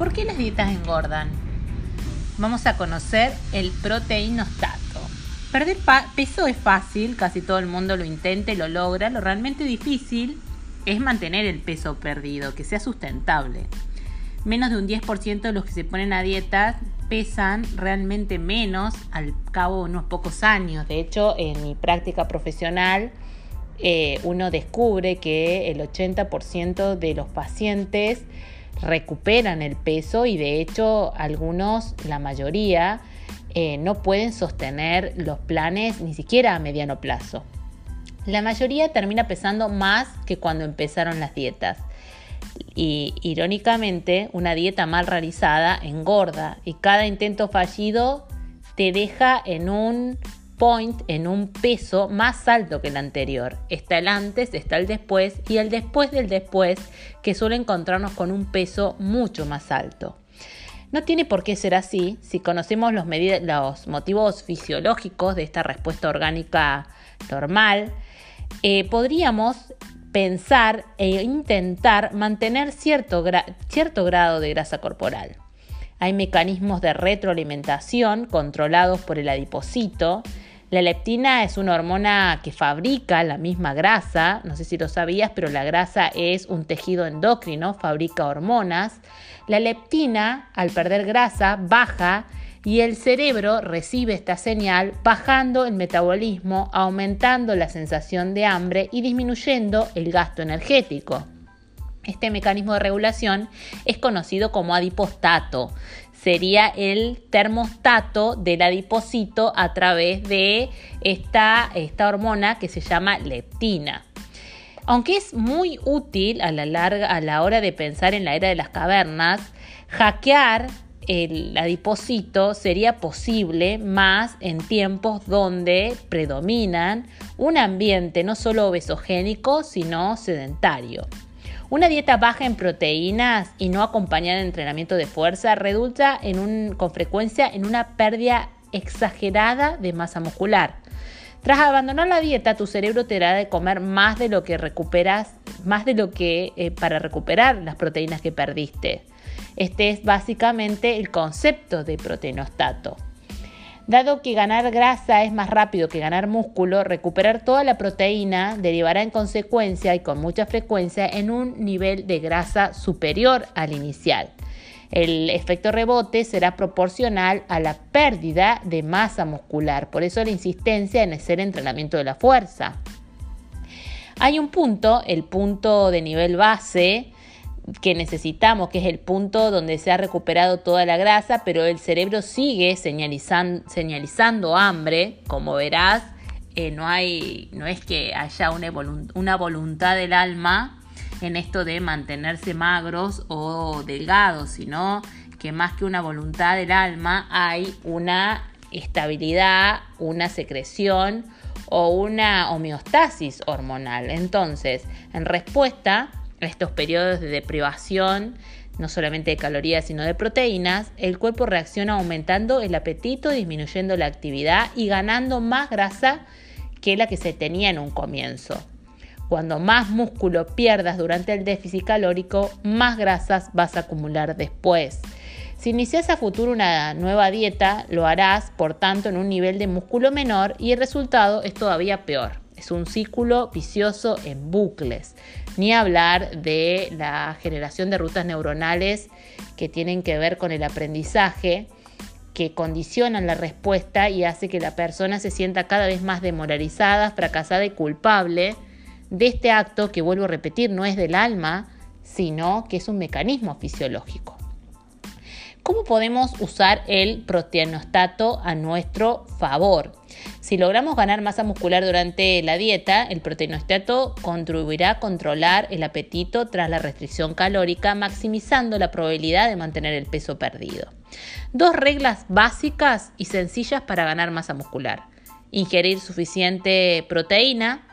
¿Por qué las dietas engordan? Vamos a conocer el proteinostato. Perder peso es fácil, casi todo el mundo lo intenta lo logra. Lo realmente difícil es mantener el peso perdido, que sea sustentable. Menos de un 10% de los que se ponen a dieta pesan realmente menos al cabo de unos pocos años. De hecho, en mi práctica profesional, eh, uno descubre que el 80% de los pacientes recuperan el peso y de hecho algunos, la mayoría, eh, no pueden sostener los planes ni siquiera a mediano plazo. La mayoría termina pesando más que cuando empezaron las dietas. Y irónicamente, una dieta mal realizada engorda y cada intento fallido te deja en un point en un peso más alto que el anterior. Está el antes, está el después y el después del después que suele encontrarnos con un peso mucho más alto. No tiene por qué ser así si conocemos los, motivos fisiológicos de esta respuesta orgánica normal. Eh, podríamos pensar e intentar mantener cierto, cierto grado de grasa corporal. Hay mecanismos de retroalimentación controlados por el adipocito la leptina es una hormona que fabrica la misma grasa, no sé si lo sabías, pero la grasa es un tejido endocrino, fabrica hormonas. La leptina, al perder grasa, baja y el cerebro recibe esta señal bajando el metabolismo, aumentando la sensación de hambre y disminuyendo el gasto energético. Este mecanismo de regulación es conocido como adipostato sería el termostato del adipocito a través de esta, esta hormona que se llama leptina. Aunque es muy útil a la, larga, a la hora de pensar en la era de las cavernas, hackear el adipocito sería posible más en tiempos donde predominan un ambiente no solo obesogénico, sino sedentario. Una dieta baja en proteínas y no acompañada de entrenamiento de fuerza resulta con frecuencia en una pérdida exagerada de masa muscular. Tras abandonar la dieta, tu cerebro te dará de comer más de lo que recuperas, más de lo que eh, para recuperar las proteínas que perdiste. Este es básicamente el concepto de proteinostato. Dado que ganar grasa es más rápido que ganar músculo, recuperar toda la proteína derivará en consecuencia y con mucha frecuencia en un nivel de grasa superior al inicial. El efecto rebote será proporcional a la pérdida de masa muscular, por eso la insistencia en hacer entrenamiento de la fuerza. Hay un punto, el punto de nivel base, que necesitamos, que es el punto donde se ha recuperado toda la grasa, pero el cerebro sigue señalizando, hambre, como verás, eh, no, hay, no es que haya una, una voluntad del alma en esto de mantenerse magros o delgados, sino que más que una voluntad del alma hay una estabilidad, una secreción o una homeostasis hormonal. Entonces, en respuesta, estos periodos de deprivación, no solamente de calorías, sino de proteínas, el cuerpo reacciona aumentando el apetito, disminuyendo la actividad y ganando más grasa que la que se tenía en un comienzo. Cuando más músculo pierdas durante el déficit calórico, más grasas vas a acumular después. Si inicias a futuro una nueva dieta, lo harás, por tanto, en un nivel de músculo menor y el resultado es todavía peor. Es un círculo vicioso en bucles. Ni hablar de la generación de rutas neuronales que tienen que ver con el aprendizaje, que condicionan la respuesta y hace que la persona se sienta cada vez más demoralizada, fracasada y culpable de este acto que, vuelvo a repetir, no es del alma, sino que es un mecanismo fisiológico. ¿Cómo podemos usar el proteinostato a nuestro favor? Si logramos ganar masa muscular durante la dieta, el proteinostato contribuirá a controlar el apetito tras la restricción calórica, maximizando la probabilidad de mantener el peso perdido. Dos reglas básicas y sencillas para ganar masa muscular. Ingerir suficiente proteína,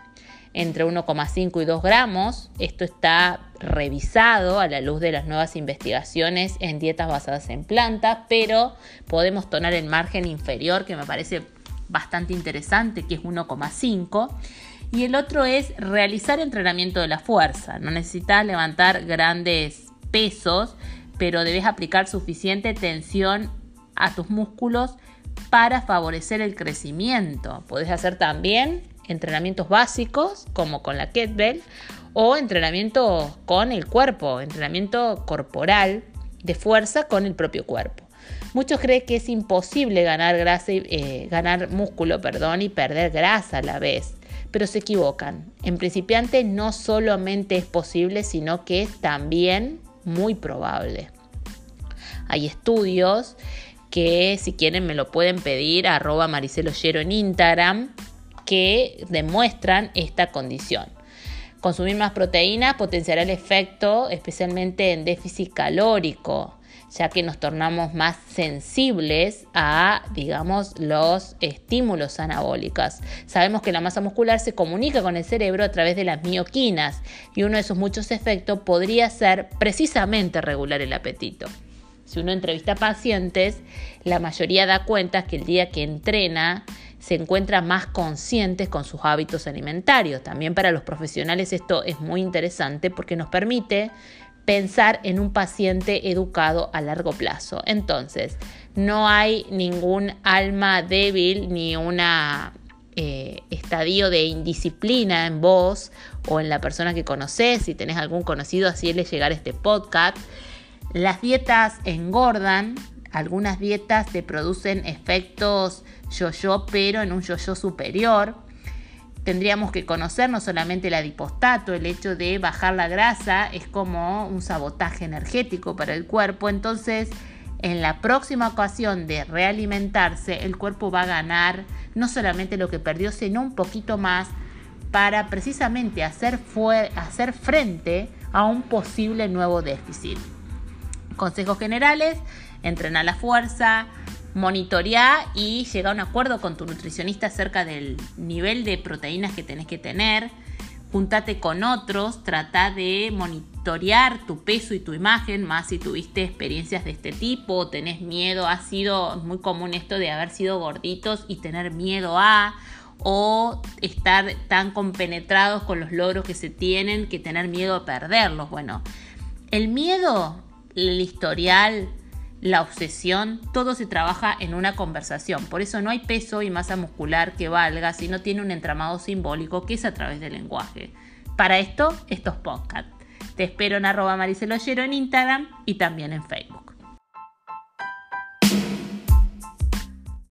entre 1,5 y 2 gramos. Esto está revisado a la luz de las nuevas investigaciones en dietas basadas en plantas, pero podemos tomar el margen inferior que me parece bastante interesante, que es 1,5. Y el otro es realizar entrenamiento de la fuerza. No necesitas levantar grandes pesos, pero debes aplicar suficiente tensión a tus músculos para favorecer el crecimiento. Puedes hacer también entrenamientos básicos como con la kettlebell o entrenamiento con el cuerpo, entrenamiento corporal de fuerza con el propio cuerpo. Muchos creen que es imposible ganar grasa y, eh, ganar músculo, perdón, y perder grasa a la vez, pero se equivocan. En principiante no solamente es posible, sino que es también muy probable. Hay estudios que si quieren me lo pueden pedir arroba mariceloyero en Instagram que demuestran esta condición. Consumir más proteínas potenciará el efecto especialmente en déficit calórico, ya que nos tornamos más sensibles a, digamos, los estímulos anabólicos. Sabemos que la masa muscular se comunica con el cerebro a través de las mioquinas y uno de sus muchos efectos podría ser precisamente regular el apetito. Si uno entrevista a pacientes, la mayoría da cuenta que el día que entrena se encuentra más conscientes con sus hábitos alimentarios. También para los profesionales esto es muy interesante porque nos permite pensar en un paciente educado a largo plazo. Entonces, no hay ningún alma débil ni un eh, estadio de indisciplina en vos o en la persona que conoces, si tenés algún conocido, así le llegar este podcast. Las dietas engordan, algunas dietas te producen efectos yo-yo, pero en un yo-yo superior. Tendríamos que conocer no solamente el adipostato, el hecho de bajar la grasa es como un sabotaje energético para el cuerpo. Entonces, en la próxima ocasión de realimentarse, el cuerpo va a ganar no solamente lo que perdió, sino un poquito más para precisamente hacer, hacer frente a un posible nuevo déficit. Consejos generales, entrenar la fuerza, monitorear y llegar a un acuerdo con tu nutricionista acerca del nivel de proteínas que tenés que tener. Juntate con otros, trata de monitorear tu peso y tu imagen, más si tuviste experiencias de este tipo, tenés miedo, ha sido muy común esto de haber sido gorditos y tener miedo a, o estar tan compenetrados con los logros que se tienen que tener miedo a perderlos. Bueno, el miedo el historial, la obsesión, todo se trabaja en una conversación. Por eso no hay peso y masa muscular que valga si no tiene un entramado simbólico que es a través del lenguaje. Para esto, estos podcasts. Te espero en arroba mariceloyero en Instagram y también en Facebook.